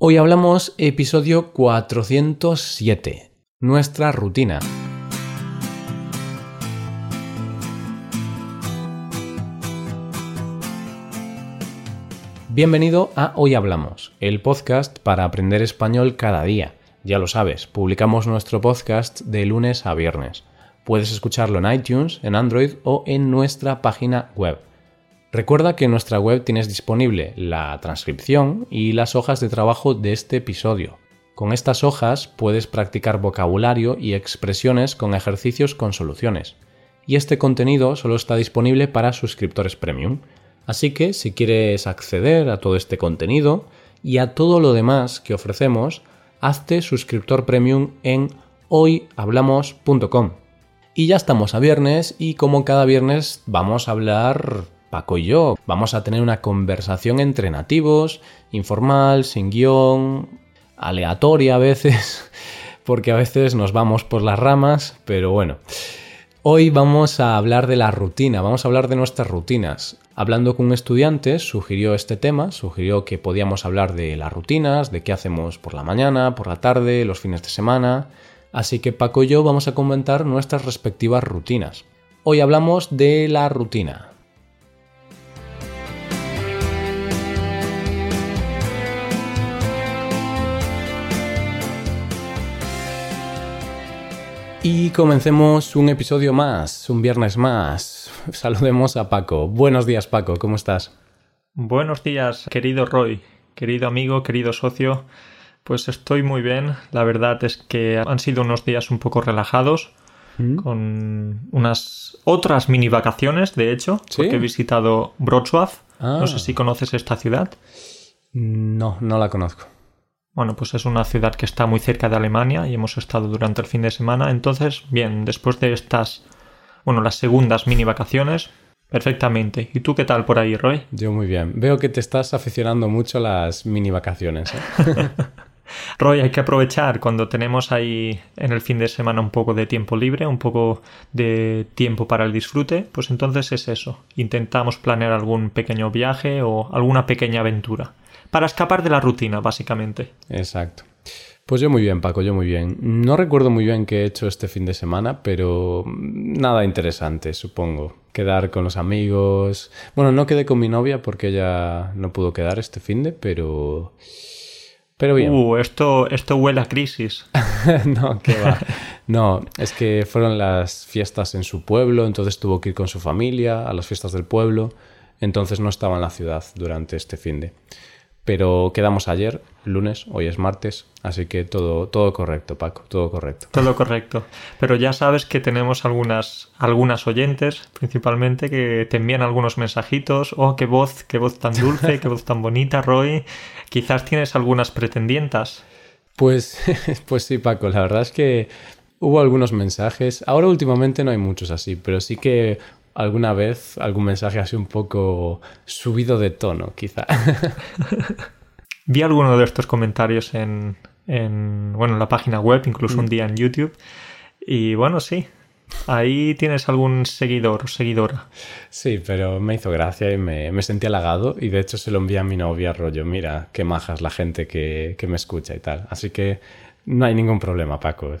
Hoy hablamos episodio 407, nuestra rutina. Bienvenido a Hoy Hablamos, el podcast para aprender español cada día. Ya lo sabes, publicamos nuestro podcast de lunes a viernes. Puedes escucharlo en iTunes, en Android o en nuestra página web Recuerda que en nuestra web tienes disponible la transcripción y las hojas de trabajo de este episodio. Con estas hojas puedes practicar vocabulario y expresiones con ejercicios con soluciones. Y este contenido solo está disponible para suscriptores premium. Así que si quieres acceder a todo este contenido y a todo lo demás que ofrecemos, hazte suscriptor premium en hoyhablamos.com. Y ya estamos a viernes y como cada viernes vamos a hablar Paco y yo. Vamos a tener una conversación entre nativos, informal, sin guion, aleatoria a veces, porque a veces nos vamos por las ramas, pero bueno. Hoy vamos a hablar de la rutina, vamos a hablar de nuestras rutinas. Hablando con un estudiante, sugirió este tema, sugirió que podíamos hablar de las rutinas, de qué hacemos por la mañana, por la tarde, los fines de semana. Así que Paco y yo vamos a comentar nuestras respectivas rutinas. Hoy hablamos de la rutina. Y comencemos un episodio más, un viernes más. Saludemos a Paco. Buenos días, Paco, ¿cómo estás? Buenos días, querido Roy, querido amigo, querido socio. Pues estoy muy bien. La verdad es que han sido unos días un poco relajados, ¿Mm? con unas otras mini vacaciones, de hecho, porque he visitado Wrocław. No sé ah. si conoces esta ciudad. No, no la conozco. Bueno, pues es una ciudad que está muy cerca de Alemania y hemos estado durante el fin de semana. Entonces, bien, después de estas, bueno, las segundas mini vacaciones, perfectamente. ¿Y tú qué tal por ahí, Roy? Yo muy bien. Veo que te estás aficionando mucho a las mini vacaciones. ¿eh? Roy, hay que aprovechar cuando tenemos ahí en el fin de semana un poco de tiempo libre, un poco de tiempo para el disfrute, pues entonces es eso. Intentamos planear algún pequeño viaje o alguna pequeña aventura para escapar de la rutina, básicamente. Exacto. Pues yo muy bien, Paco, yo muy bien. No recuerdo muy bien qué he hecho este fin de semana, pero nada interesante, supongo. Quedar con los amigos. Bueno, no quedé con mi novia porque ella no pudo quedar este fin de, pero... Pero bien. Uh, esto, esto huele a crisis. no, qué va. No, es que fueron las fiestas en su pueblo, entonces tuvo que ir con su familia a las fiestas del pueblo, entonces no estaba en la ciudad durante este fin de pero quedamos ayer, lunes, hoy es martes, así que todo, todo correcto, Paco, todo correcto. Todo correcto. Pero ya sabes que tenemos algunas, algunas oyentes, principalmente, que te envían algunos mensajitos. Oh, qué voz, qué voz tan dulce, qué voz tan bonita, Roy. Quizás tienes algunas pretendientas. Pues, pues sí, Paco, la verdad es que hubo algunos mensajes. Ahora últimamente no hay muchos así, pero sí que alguna vez algún mensaje así un poco subido de tono, quizá. Vi alguno de estos comentarios en, bueno, en la página web, incluso un mm. día en YouTube. Y bueno, sí, Ahí tienes algún seguidor o seguidora. Sí, pero me hizo gracia y me, me, sentí halagado y de hecho se lo envié a mi novia rollo, mira, qué majas la gente que, que me escucha y tal. Así que no hay ningún problema, Paco.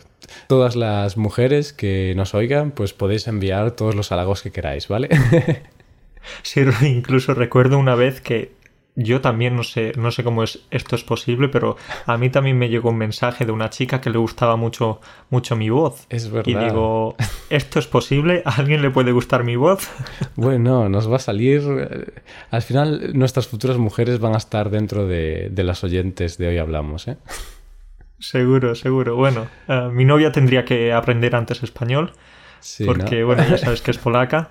Todas las mujeres que nos oigan, pues podéis enviar todos los halagos que queráis, ¿vale? sí, incluso recuerdo una vez que yo también no sé, no sé cómo es, esto es posible, pero a mí también me llegó un mensaje de una chica que le gustaba mucho, mucho mi voz. Es verdad. Y digo, ¿esto es posible? ¿A alguien le puede gustar mi voz? Bueno, nos va a salir. Eh, al final, nuestras futuras mujeres van a estar dentro de, de las oyentes de hoy hablamos, ¿eh? Seguro, seguro. Bueno, eh, mi novia tendría que aprender antes español. porque, bueno, ya sabes que es polaca.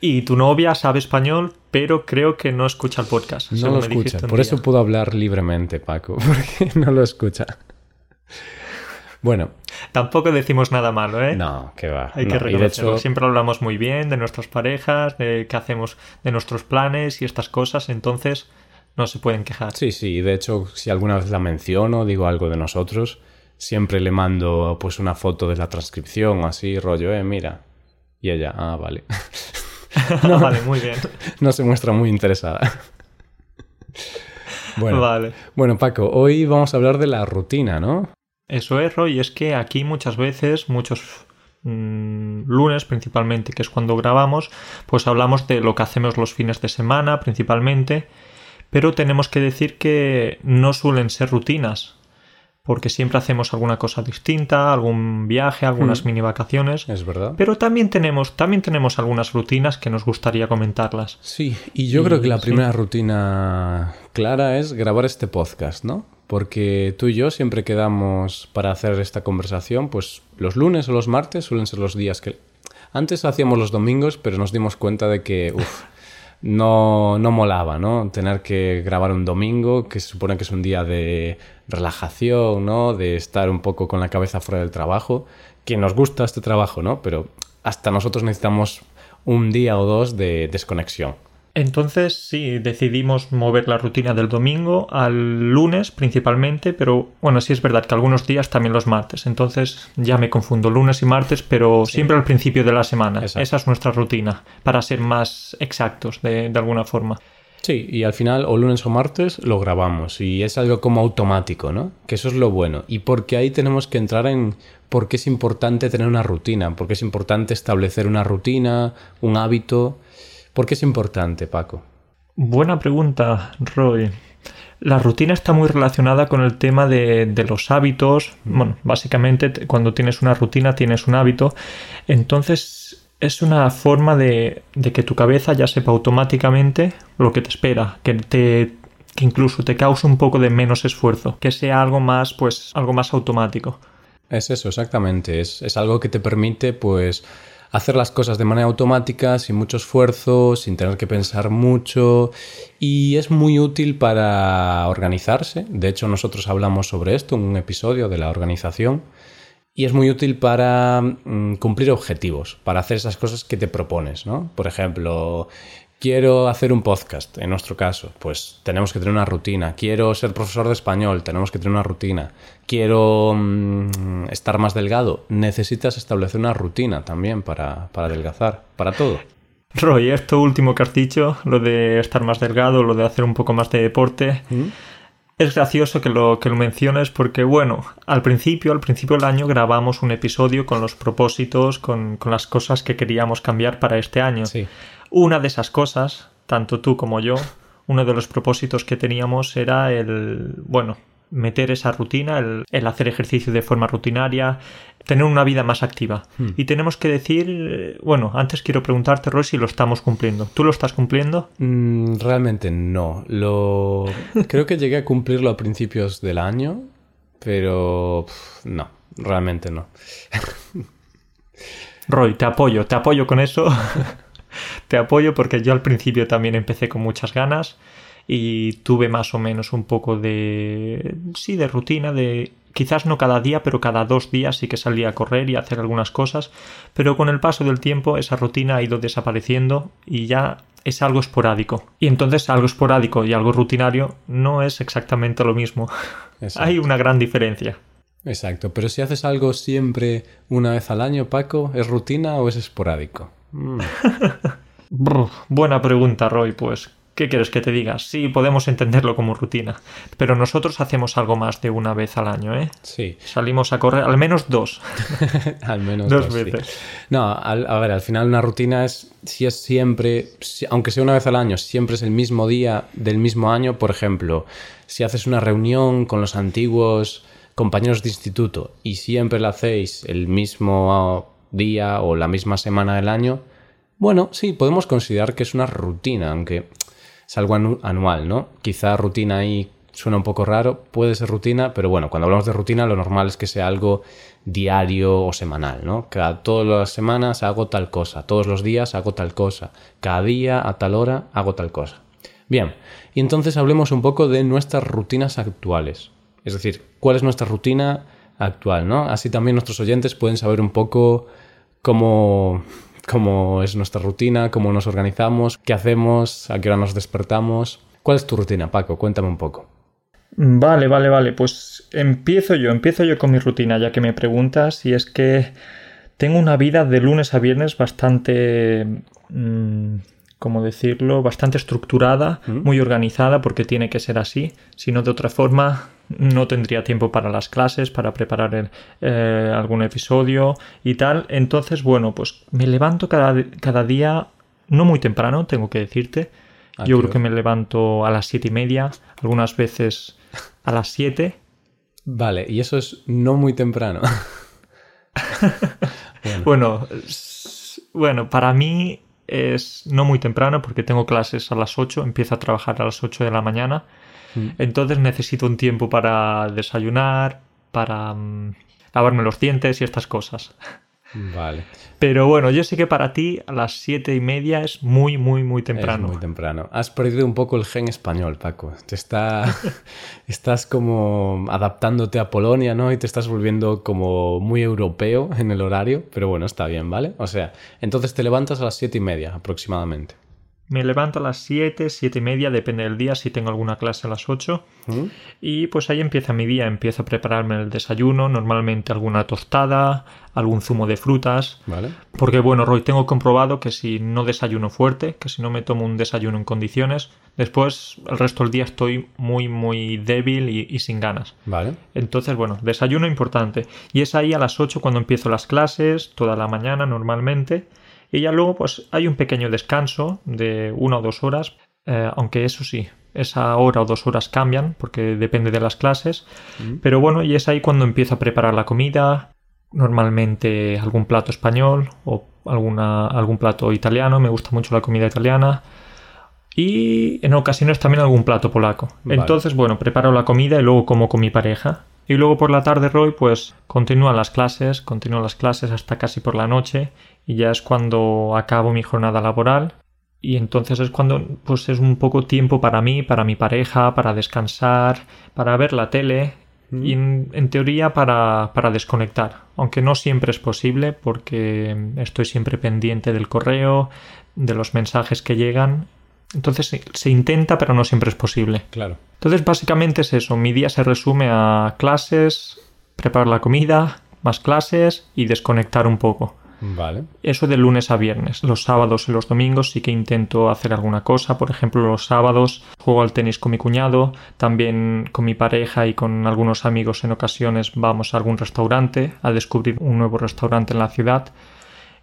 Y tu novia sabe español, pero creo que no escucha el podcast. No lo escucha. Por eso puedo hablar libremente, Paco, porque no lo escucha. Bueno. Tampoco decimos nada malo, ¿eh? No, que va. Hay que reconocerlo. Siempre hablamos muy bien de nuestras parejas, de qué hacemos, de nuestros planes y estas cosas. Entonces, no se pueden quejar. Sí, sí, de hecho, si alguna vez la menciono, digo algo de nosotros, siempre le mando pues una foto de la transcripción, así, rollo, eh, mira. Y ella, ah, vale. no, vale, muy bien. No se muestra muy interesada. Bueno, Vale. bueno, Paco, hoy vamos a hablar de la rutina, ¿no? Eso es, Roy, es que aquí muchas veces, muchos mm, lunes principalmente, que es cuando grabamos, pues hablamos de lo que hacemos los fines de semana principalmente, pero tenemos que decir que no suelen ser rutinas, porque siempre hacemos alguna cosa distinta, algún viaje, algunas Mm. mini vacaciones, Es verdad. pero también tenemos, también tenemos algunas rutinas que nos gustaría comentarlas. Sí, y yo Y- creo que la sí. primera rutina clara es grabar este podcast, ¿no? Porque tú y yo siempre quedamos para hacer esta conversación, pues los lunes o los martes suelen ser los días que... Antes hacíamos los domingos, pero nos dimos cuenta de que, uf, no, no molaba, ¿no? Tener que grabar un domingo, que se supone que es un día de relajación, ¿no? De estar un poco con la cabeza fuera del trabajo, que nos gusta este trabajo, ¿no? Pero hasta nosotros necesitamos un día o dos de desconexión. Entonces, sí, decidimos mover la rutina del domingo al lunes principalmente, pero bueno, sí es verdad que algunos días también los martes. Entonces ya me confundo lunes y martes, pero siempre al principio de la semana. Exacto. Esa es nuestra rutina, para ser más exactos de, de alguna forma. Sí, y al final o lunes o martes lo grabamos y es algo como automático, ¿no? Que eso es lo bueno. Y porque ahí tenemos que entrar en por qué es importante tener una rutina, por qué es importante establecer una rutina, un hábito. ¿Por qué es importante, Paco? Buena pregunta, Roy. La rutina está muy relacionada con el tema de, de los hábitos. Bueno, básicamente te- cuando tienes una rutina tienes un hábito. Entonces es una forma de, de que tu cabeza ya sepa automáticamente lo que te espera, que te que incluso te cause un poco de menos esfuerzo, que sea algo más, pues, algo más automático. Es eso, exactamente. Es, es algo que te permite, pues, hacer las cosas de manera automática, sin mucho esfuerzo, sin tener que pensar mucho. Y es muy útil para organizarse. De hecho, nosotros hablamos sobre esto en un episodio de la organización. Y es muy útil para mm, cumplir objetivos, para hacer esas cosas que te propones, ¿no? Por ejemplo, quiero hacer un podcast, en nuestro caso, pues tenemos que tener una rutina. Quiero ser profesor de español, tenemos que tener una rutina. Quiero mm, estar más delgado, necesitas establecer una rutina también para, para adelgazar, para todo. Roy, esto último que has dicho, lo de estar más delgado, lo de hacer un poco más de deporte, es gracioso que lo, que lo menciones porque, bueno, al principio, al principio del año grabamos un episodio con los propósitos, con, con las cosas que queríamos cambiar para este año. Sí. Una de esas cosas, tanto tú como yo, uno de los propósitos que teníamos era el, bueno, meter esa rutina, el, el hacer ejercicio de forma rutinaria, tener una vida más activa. Y tenemos que decir, eh, bueno, antes quiero preguntarte, Roy, si lo estamos cumpliendo. ¿Tú lo estás cumpliendo? Mm, realmente no. Lo creo que llegué a cumplirlo a principios del año, pero no, realmente no. Roy, te apoyo, te apoyo con eso. te apoyo porque yo al principio también empecé con muchas ganas y tuve más o menos un poco de... sí, de rutina, de... quizás no cada día, pero cada dos días sí que salía a correr y a hacer algunas cosas, pero con el paso del tiempo esa rutina ha ido desapareciendo y ya es algo esporádico. Y entonces algo esporádico y algo rutinario no es exactamente lo mismo. Exacto. Hay una gran diferencia. Exacto, pero si haces algo siempre una vez al año, Paco, ¿es rutina o es esporádico? Mm, Brr, buena pregunta, Roy. Pues, ¿qué quieres que te diga? Sí, podemos entenderlo como rutina. Pero nosotros hacemos algo más de una vez al año, ¿eh? sí, Salimos a correr al menos dos. al menos Dos dos, sí. veces. No, al- a ver, al final una rutina es, si es siempre, si- aunque sea una vez al año, siempre es el mismo día del mismo año, por ejemplo, si haces una reunión con los antiguos compañeros de instituto y siempre la hacéis el mismo día o la misma semana del año, bueno, sí, podemos considerar que es una rutina, aunque es algo anu- anual, ¿no? Quizá rutina ahí suena un poco raro, puede ser rutina, pero bueno, cuando hablamos de rutina lo normal es que sea algo diario o semanal, ¿no? Cada todas las semanas hago tal cosa, todos los días hago tal cosa, cada día a tal hora hago tal cosa. Bien, y entonces hablemos un poco de nuestras rutinas actuales. Es decir, ¿cuál es nuestra rutina actual, no? Así también nuestros oyentes pueden saber un poco cómo, cómo es nuestra rutina, cómo nos organizamos, qué hacemos, a qué hora nos despertamos. ¿Cuál es tu rutina, Paco? Cuéntame un poco. Vale, vale, vale. Pues empiezo yo, empiezo yo con mi rutina, ya que me preguntas, y es que tengo una vida de lunes a viernes bastante mm, como decirlo, bastante estructurada, muy organizada, porque tiene que ser así. Si no, de otra forma, no tendría tiempo para las clases, para preparar el- eh, algún episodio y tal. Entonces, bueno, pues me levanto cada, cada día, no muy temprano, tengo que decirte. ¿A Yo creo que me levanto a las siete y media, algunas veces a las siete. Vale, y eso es no muy temprano. Bueno, bueno, para mí es no muy temprano porque tengo clases a las 8, empiezo a trabajar a las 8 de la mañana. Mm. Entonces necesito un tiempo para desayunar, para mm, lavarme los dientes y estas cosas. Vale. Pero bueno, yo sé que para ti a las siete y media es muy, muy, muy temprano. Es muy temprano. Has perdido un poco el gen español, Paco. Te está, estás como adaptándote a Polonia, ¿no? Y te estás volviendo como muy europeo en el horario, pero bueno, está bien, ¿vale? O sea, entonces te levantas a las siete y media aproximadamente. Me levanto a las 7, 7 y media, depende del día, si tengo alguna clase a las 8. ¿Mm? Y pues ahí empieza mi día, empiezo a prepararme el desayuno, normalmente alguna tostada, algún zumo de frutas. ¿Vale? Porque bueno, Roy, tengo comprobado que si no desayuno fuerte, que si no me tomo un desayuno en condiciones, después el resto del día estoy muy, muy débil y, y sin ganas. ¿Vale? Entonces, bueno, desayuno importante. Y es ahí a las 8 cuando empiezo las clases, toda la mañana normalmente. Y ya luego pues hay un pequeño descanso de una o dos horas, eh, aunque eso sí, esa hora o dos horas cambian porque depende de las clases. Pero bueno, y es ahí cuando empiezo a preparar la comida, normalmente algún plato español o alguna, algún plato italiano, me gusta mucho la comida italiana. Y en ocasiones también algún plato polaco. Vale. Entonces, bueno, preparo la comida y luego como con mi pareja. Y luego por la tarde, Roy, pues continúan las clases, continúan las clases hasta casi por la noche. Y ya es cuando acabo mi jornada laboral. Y entonces es cuando pues es un poco tiempo para mí, para mi pareja, para descansar, para ver la tele y en, en teoría para, para desconectar. Aunque no siempre es posible porque estoy siempre pendiente del correo, de los mensajes que llegan. Entonces se, se intenta pero no siempre es posible. Claro. Entonces básicamente es eso. Mi día se resume a clases, preparar la comida, más clases y desconectar un poco. Vale. Eso de lunes a viernes. Los sábados y los domingos sí que intento hacer alguna cosa. Por ejemplo, los sábados juego al tenis con mi cuñado, también con mi pareja y con algunos amigos en ocasiones vamos a algún restaurante a descubrir un nuevo restaurante en la ciudad.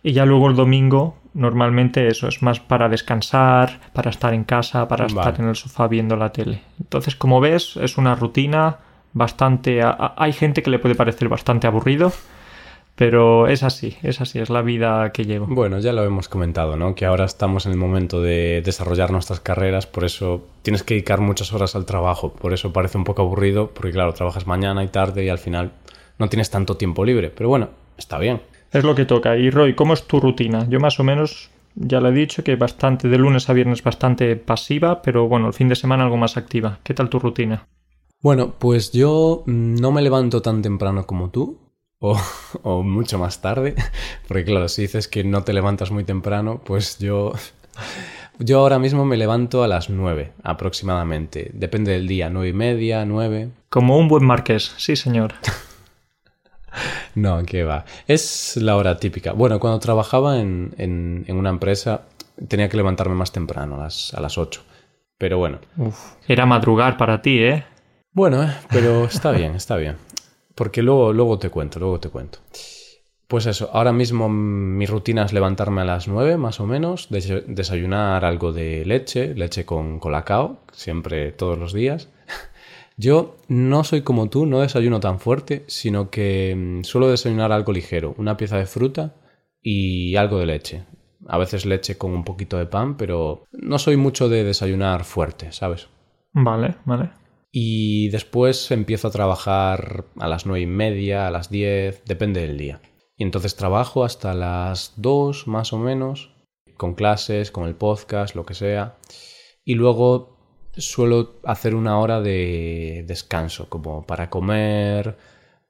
Y ya luego el domingo, normalmente eso es más para descansar, para estar en casa, para Vale. estar en el sofá viendo la tele. Entonces, como ves, es una rutina bastante... a- Hay gente que le puede parecer bastante aburrido, pero es así, es así, es la vida que llevo. Bueno, ya lo hemos comentado, ¿no? Que ahora estamos en el momento de desarrollar nuestras carreras, por eso tienes que dedicar muchas horas al trabajo. Por eso parece un poco aburrido, porque claro, trabajas mañana y tarde y al final no tienes tanto tiempo libre. Pero bueno, está bien. Es lo que toca. Y Roy, ¿cómo es tu rutina? Yo más o menos ya le he dicho que bastante de lunes a viernes bastante pasiva, pero bueno, el fin de semana algo más activa. ¿Qué tal tu rutina? Bueno, pues yo mm, no me levanto tan temprano como tú, o, o mucho más tarde, porque claro, si dices que no te levantas muy temprano, pues yo... Yo ahora mismo me levanto a las 9 aproximadamente. Depende del día, nueve y media, 9. Como un buen marqués, sí señor. No, que va. Es la hora típica. Bueno, cuando trabajaba en, en- en una empresa tenía que levantarme más temprano, a las, a las 8. Pero bueno. Uf, era madrugar para ti, ¿eh? Bueno, eh, pero está bien, está bien. Porque luego, luego te cuento, luego te cuento. Pues eso, ahora mismo mi rutina es levantarme a las 9 más o menos, des- desayunar algo de leche, leche con colacao, siempre todos los días. Yo no soy como tú, no desayuno tan fuerte, sino que mm, suelo desayunar algo ligero, una pieza de fruta y algo de leche. A veces leche con un poquito de pan, pero no soy mucho de desayunar fuerte, ¿sabes? Vale, vale. Y después empiezo a trabajar a las nueve y media, a las 10, depende del día. Y entonces trabajo hasta las 2 más o menos, con clases, con el podcast, lo que sea. Y luego suelo hacer una hora de descanso, como para comer,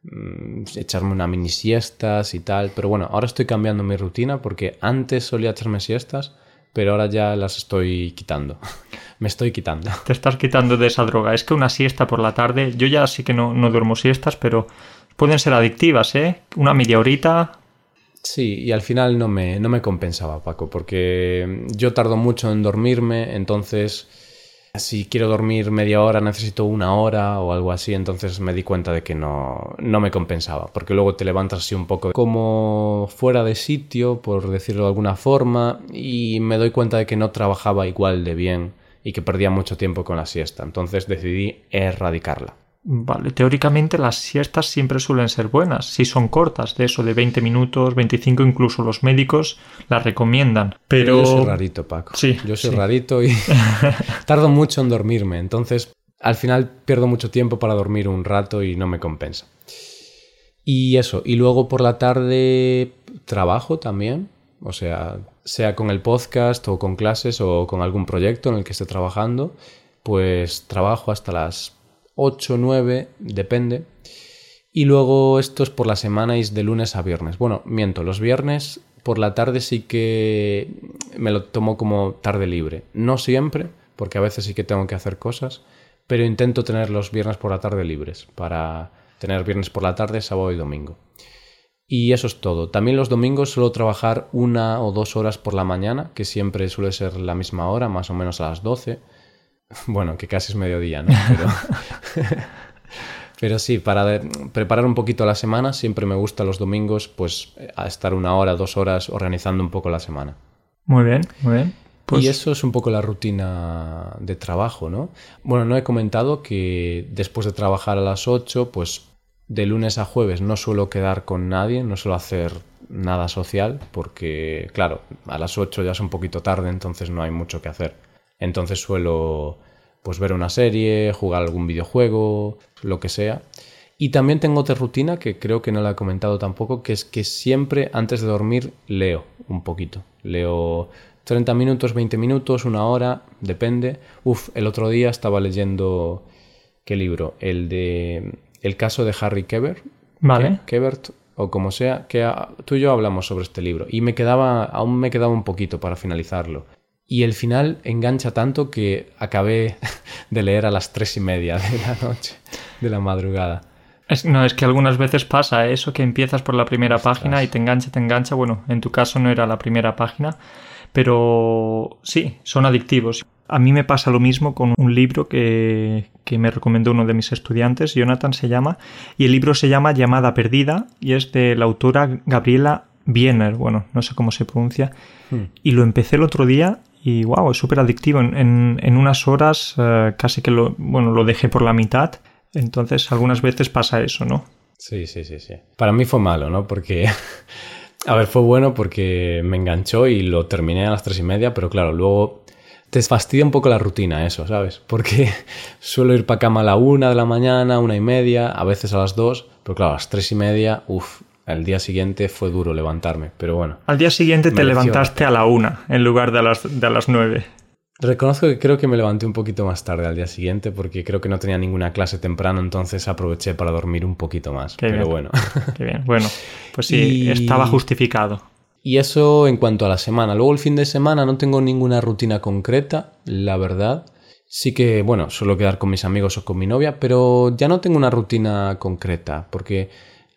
mm, echarme una mini siestas y tal. Pero bueno, ahora estoy cambiando mi rutina porque antes solía echarme siestas, pero ahora ya las estoy quitando. Me estoy quitando. Te estás quitando de esa droga. Es que una siesta por la tarde, yo ya sí que no, no duermo siestas, pero pueden ser adictivas, ¿eh? Una media horita. Sí, y al final no me, no me compensaba, Paco, porque yo tardo mucho en dormirme, entonces si quiero dormir media hora necesito una hora o algo así, entonces me di cuenta de que no, no me compensaba, porque luego te levantas así un poco como fuera de sitio, por decirlo de alguna forma, y me doy cuenta de que no trabajaba igual de bien y que perdía mucho tiempo con la siesta, entonces decidí erradicarla. Vale, teóricamente las siestas siempre suelen ser buenas, si son cortas, de eso de 20 minutos, 25, incluso los médicos las recomiendan. Pero yo soy rarito, Paco. Sí, yo soy rarito y tardo mucho en dormirme, entonces al final pierdo mucho tiempo para dormir un rato y no me compensa. Y eso, y luego por la tarde trabajo también, o sea, sea con el podcast o con clases o con algún proyecto en el que esté trabajando, pues trabajo hasta las 8, 9, depende. Y luego esto es por la semana es de lunes a viernes. Bueno, miento, los viernes por la tarde sí que me lo tomo como tarde libre. No siempre, porque a veces sí que tengo que hacer cosas, pero intento tener los viernes por la tarde libres para tener viernes por la tarde, sábado y domingo. Y eso es todo. También los domingos suelo trabajar una o dos horas por la mañana, que siempre suele ser la misma hora, más o menos a las 12 bueno, que casi es mediodía, ¿no? Pero, sí, para preparar un poquito la semana, siempre me gusta los domingos, pues, a estar una hora, dos horas organizando un poco la semana. Muy bien, muy bien. Y pues eso es un poco la rutina de trabajo, ¿no? Bueno, no he comentado que después de trabajar a las 8, pues de lunes a jueves no suelo quedar con nadie, no suelo hacer nada social, porque, claro, a las 8 ya es un poquito tarde, entonces no hay mucho que hacer. Entonces suelo pues ver una serie, jugar algún videojuego, lo que sea. Y también tengo otra rutina que creo que no la he comentado tampoco, que es que siempre antes de dormir leo un poquito. Leo 30 minutos, 20 minutos, una hora, depende. Uf, el otro día estaba leyendo qué libro, el de el caso de Harry Keber, vale, Kebert o como sea, que tú y yo hablamos sobre este libro y me quedaba aún me quedaba un poquito para finalizarlo y el final engancha tanto que acabé de leer a las tres y media de la noche, de la madrugada. no, es que algunas veces pasa eso, que empiezas por la primera página y te engancha, te engancha. Bueno, en tu caso no era la primera página, pero sí, son adictivos. A mí me pasa lo mismo con un libro que, que, me recomendó uno de mis estudiantes, Jonathan se llama, y el libro se llama Llamada Perdida y es de la autora Gabriela Biener, bueno, no sé cómo se pronuncia, hmm. y lo empecé el otro día y wow, es súper adictivo. En, en, unas horas eh, casi que lo, bueno, lo dejé por la mitad. Entonces algunas veces pasa eso, ¿no? Sí, sí, sí, sí. Para mí fue malo, ¿no? Porque, a ver, fue bueno porque me enganchó y lo terminé a las tres y media, pero claro, luego te fastidia un poco la rutina eso, ¿sabes? Porque suelo ir para cama a la una de la mañana, una y media, a veces a las dos, pero claro, a las tres y media, uff, al día siguiente fue duro levantarme, pero bueno. Al día siguiente te levantaste a la una en lugar de a las, de las nueve. Reconozco que creo que me levanté un poquito más tarde al día siguiente porque creo que no tenía ninguna clase temprano, entonces aproveché para dormir un poquito más. pero bueno. Qué bien. Bueno, pues sí, estaba justificado. Y eso en cuanto a la semana. Luego el fin de semana no tengo ninguna rutina concreta, la verdad. Sí que, bueno, suelo quedar con mis amigos o con mi novia, pero ya no tengo una rutina concreta porque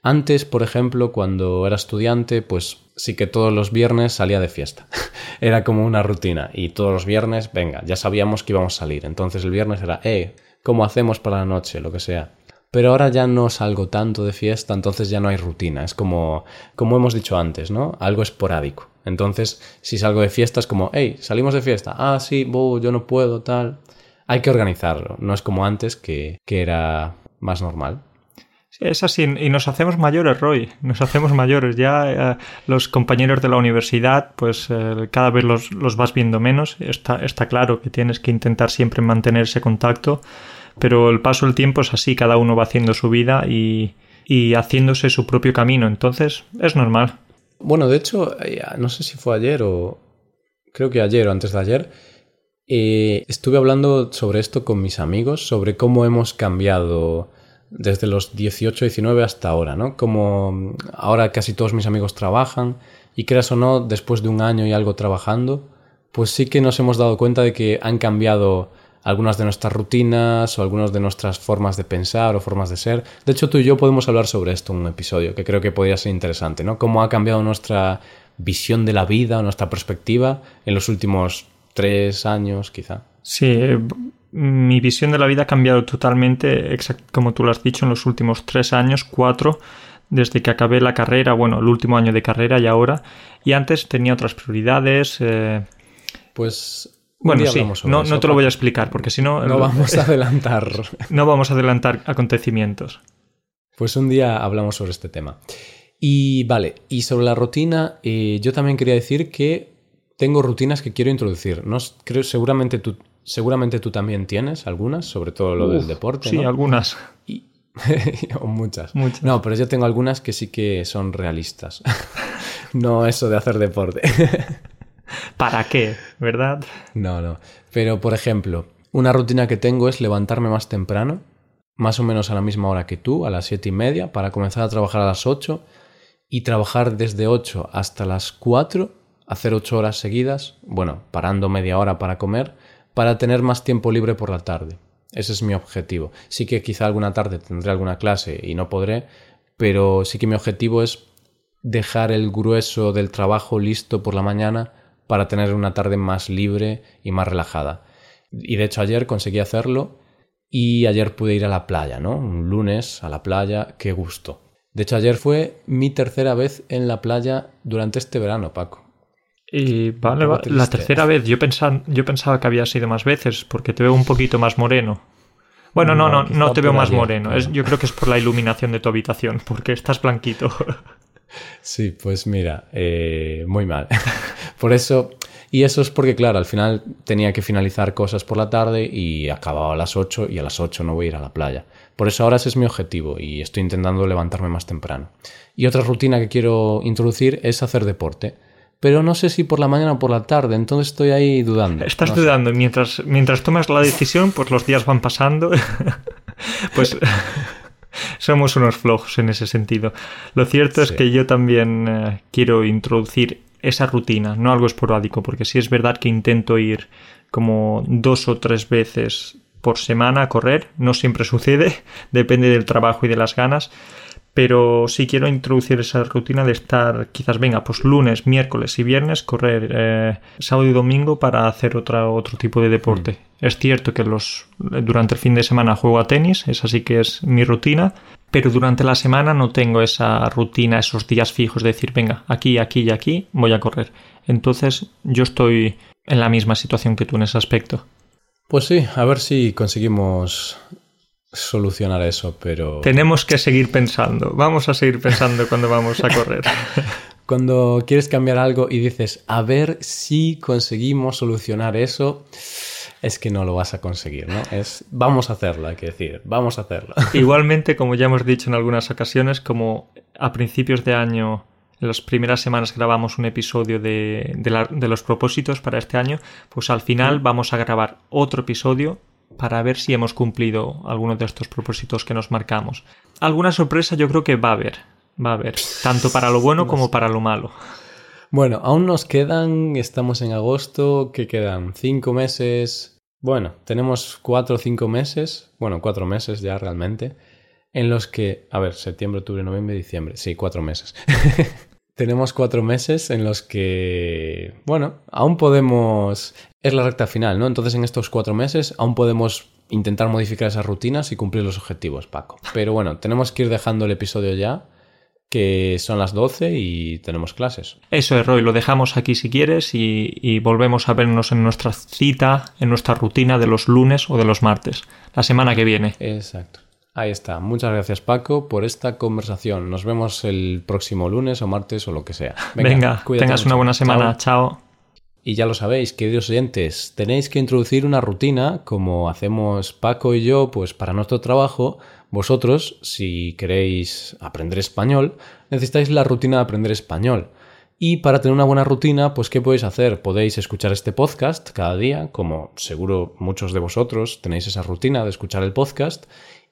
antes, por ejemplo, cuando era estudiante, pues sí que todos los viernes salía de fiesta. era como una rutina. Y todos los viernes, venga, ya sabíamos que íbamos a salir. Entonces el viernes era, eh, ¿cómo hacemos para la noche? Lo que sea. Pero ahora ya no salgo tanto de fiesta, entonces ya no hay rutina. Es como, como hemos dicho antes, ¿no? Algo esporádico. Entonces, si salgo de fiesta es como, hey, salimos de fiesta. Ah, sí, yo no puedo, tal. Hay que organizarlo. No es como antes que, que era más normal. Es así, y nos hacemos mayores, Roy, nos hacemos mayores. Ya eh, los compañeros de la universidad, pues eh, cada vez los, los, vas viendo menos. Está, está claro que tienes que intentar siempre mantener ese contacto, pero el paso del tiempo es así, cada uno va haciendo su vida y, y haciéndose su propio camino, entonces es normal. Bueno, de hecho, eh, no sé si fue ayer o creo que ayer o antes de ayer, estuve hablando sobre esto con mis amigos, sobre cómo hemos cambiado desde los 18, 19 hasta ahora, ¿no? Como ahora casi todos mis amigos trabajan y creas o no, después de un año y algo trabajando, pues sí que nos hemos dado cuenta de que han cambiado algunas de nuestras rutinas o algunas de nuestras formas de pensar o formas de ser. De hecho, tú y yo podemos hablar sobre esto en un episodio que creo que podría ser interesante, ¿no? Cómo ha cambiado nuestra visión de la vida, nuestra perspectiva en los últimos tres años, quizá. Sí, mi visión de la vida ha cambiado totalmente, como tú lo has dicho, en los últimos tres años, cuatro, desde que acabé la carrera, bueno, el último año de carrera y ahora. Y antes tenía otras prioridades. Eh, pues bueno, sí, no, no, te lo voy a explicar porque si no... No vamos a adelantar. no vamos a adelantar acontecimientos. Pues un día hablamos sobre este tema. Y vale, y sobre la rutina, eh, yo también quería decir que tengo rutinas que quiero introducir. No, creo, seguramente, tú, seguramente tú también tienes algunas, sobre todo lo del deporte. Sí, algunas. Y, o muchas. muchas. No, pero yo tengo algunas que sí que son realistas. no eso de hacer deporte. ¿Para qué? ¿Verdad? No, no. Pero, por ejemplo, una rutina que tengo es levantarme más temprano, más o menos a la misma hora que tú, a las siete y media, para comenzar a trabajar a las ocho y trabajar desde ocho hasta las cuatro, hacer ocho horas seguidas, bueno, parando media hora para comer, para tener más tiempo libre por la tarde. Ese es mi objetivo. Sí que quizá alguna tarde tendré alguna clase y no podré, pero sí que mi objetivo es dejar el grueso del trabajo listo por la mañana para tener una tarde más libre y más relajada. Y de hecho ayer conseguí hacerlo y ayer pude ir a la playa, ¿no? Un lunes a la playa, qué gusto. De hecho ayer fue mi tercera vez en la playa durante este verano, Paco. Y vale, la tercera vez. Yo pensaba, yo pensaba que había sido más veces porque te veo un poquito más moreno. Bueno, no, no, no, te veo más moreno. yo creo que es por la iluminación de tu habitación, porque estás blanquito. Sí, pues mira, eh, muy mal. por eso, y eso es porque, claro, al final tenía que finalizar cosas por la tarde y acababa a las 8 y a las 8 no voy a ir a la playa. Por eso ahora ese es mi objetivo y estoy intentando levantarme más temprano. Y otra rutina que quiero introducir es hacer deporte. Pero no sé si por la mañana o por la tarde, entonces estoy ahí dudando. Estás dudando, mientras, mientras tomas la decisión, pues los días van pasando. pues somos unos flojos en ese sentido. Lo cierto es que yo también eh, quiero introducir esa rutina, no algo esporádico, porque sí es verdad que intento ir como dos o tres veces por semana a correr, no siempre sucede, depende del trabajo y de las ganas, pero sí quiero introducir esa rutina de estar quizás venga pues lunes, miércoles y viernes correr eh, sábado y domingo para hacer otra, otro tipo de deporte. Mm. Es cierto que los durante el fin de semana juego a tenis, esa sí que es mi rutina, pero durante la semana no tengo esa rutina, esos días fijos de decir venga, aquí, aquí y aquí voy a correr. Entonces yo estoy en la misma situación que tú en ese aspecto. Pues sí, a ver si conseguimos solucionar eso, pero... Tenemos que seguir pensando. Vamos a seguir pensando cuando vamos a correr. cuando quieres cambiar algo y dices, a ver si conseguimos solucionar eso, es que no lo vas a conseguir, ¿no? Es, vamos a hacerlo, hay que decir, vamos a hacerlo. Igualmente, como ya hemos dicho en algunas ocasiones, como a principios de año, en las primeras semanas grabamos un episodio de, de los propósitos para este año, pues al final vamos a grabar otro episodio para ver si hemos cumplido algunos de estos propósitos que nos marcamos. Alguna sorpresa yo creo que va a haber, va a haber, tanto para lo bueno como para lo malo. Bueno, aún nos quedan, estamos en agosto, ¿qué quedan? Cinco meses. Bueno, tenemos cuatro o cinco meses, bueno, cuatro meses ya realmente, en los que, a ver, septiembre, octubre, noviembre, diciembre, sí, cuatro meses. tenemos cuatro meses en los que, bueno, aún podemos es la recta final, ¿no? Entonces en estos cuatro meses aún podemos intentar modificar esas rutinas y cumplir los objetivos, Paco. Pero bueno, tenemos que ir dejando el episodio ya, que son las 12 y tenemos clases. Eso es, Roy, lo dejamos aquí si quieres y, y volvemos a vernos en nuestra cita, en nuestra rutina de los lunes o de los martes, la semana que viene. Exacto. Ahí está. Muchas gracias Paco por esta conversación. Nos vemos el próximo lunes o martes o lo que sea. Venga, tengas una buena semana. Chao. Y ya lo sabéis, queridos oyentes, tenéis que introducir una rutina como hacemos Paco y yo, pues para nuestro trabajo. Vosotros, si queréis aprender español, necesitáis la rutina de aprender español. Y para tener una buena rutina, pues ¿qué podéis hacer? Podéis escuchar este podcast cada día, como seguro muchos de vosotros tenéis esa rutina de escuchar el podcast,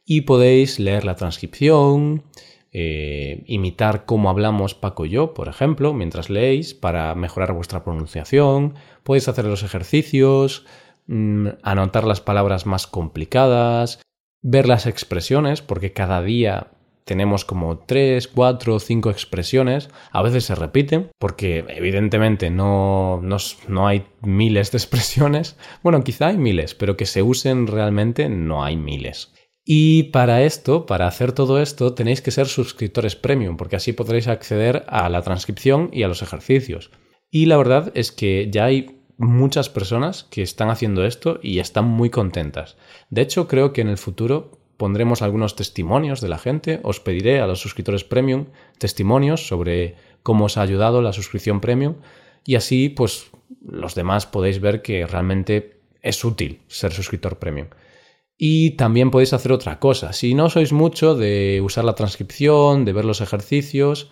y podéis leer la transcripción, eh, imitar cómo hablamos Paco y yo, por ejemplo, mientras leéis, para mejorar vuestra pronunciación, podéis hacer los ejercicios, mm, anotar las palabras más complicadas, ver las expresiones, porque cada día tenemos como tres, cuatro, cinco expresiones. A veces se repiten, porque evidentemente no, no, no, hay miles de expresiones. Bueno, quizá hay miles, pero que se usen realmente no hay miles. Y para esto, para hacer todo esto, tenéis que ser suscriptores premium, porque así podréis acceder a la transcripción y a los ejercicios. Y la verdad es que ya hay muchas personas que están haciendo esto y están muy contentas. De hecho, creo que en el futuro pondremos algunos testimonios de la gente. Os pediré a los suscriptores premium testimonios sobre cómo os ha ayudado la suscripción premium y así pues los demás podéis ver que realmente es útil ser suscriptor premium. Y también podéis hacer otra cosa. Si no sois mucho de usar la transcripción, de ver los ejercicios,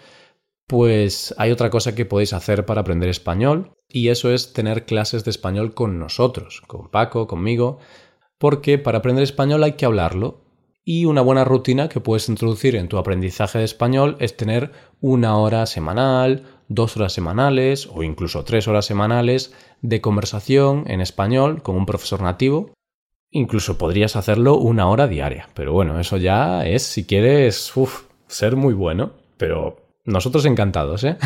pues hay otra cosa que podéis hacer para aprender español y eso es tener clases de español con nosotros, con Paco, conmigo, porque para aprender español hay que hablarlo y una buena rutina que puedes introducir en tu aprendizaje de español es tener una hora semanal, dos horas semanales o incluso tres horas semanales de conversación en español con un profesor nativo Incluso podrías hacerlo una hora diaria, pero bueno, eso ya es, si quieres, ser muy bueno, pero nosotros encantados, ¿eh?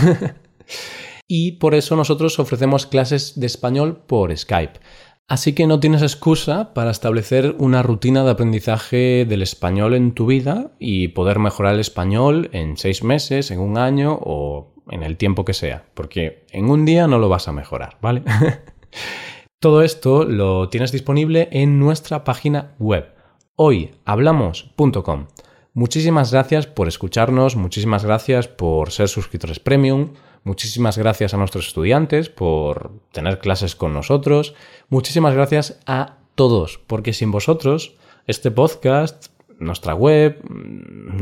y por eso nosotros ofrecemos clases de español por Skype. Así que no tienes excusa para establecer una rutina de aprendizaje del español en tu vida y poder mejorar el español en seis meses, en un año o en el tiempo que sea, porque en un día no lo vas a mejorar, ¿vale? Todo esto lo tienes disponible en nuestra página web hoyhablamos.com. Muchísimas gracias por escucharnos, muchísimas gracias por ser suscriptores premium, muchísimas gracias a nuestros estudiantes por tener clases con nosotros, muchísimas gracias a todos, porque sin vosotros este podcast, nuestra web,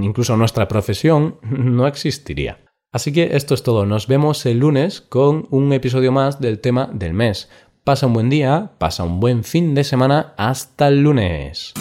incluso nuestra profesión no existiría. Así que esto es todo, nos vemos el lunes con un episodio más del tema del mes. Pasa un buen día, pasa un buen fin de semana, hasta el lunes.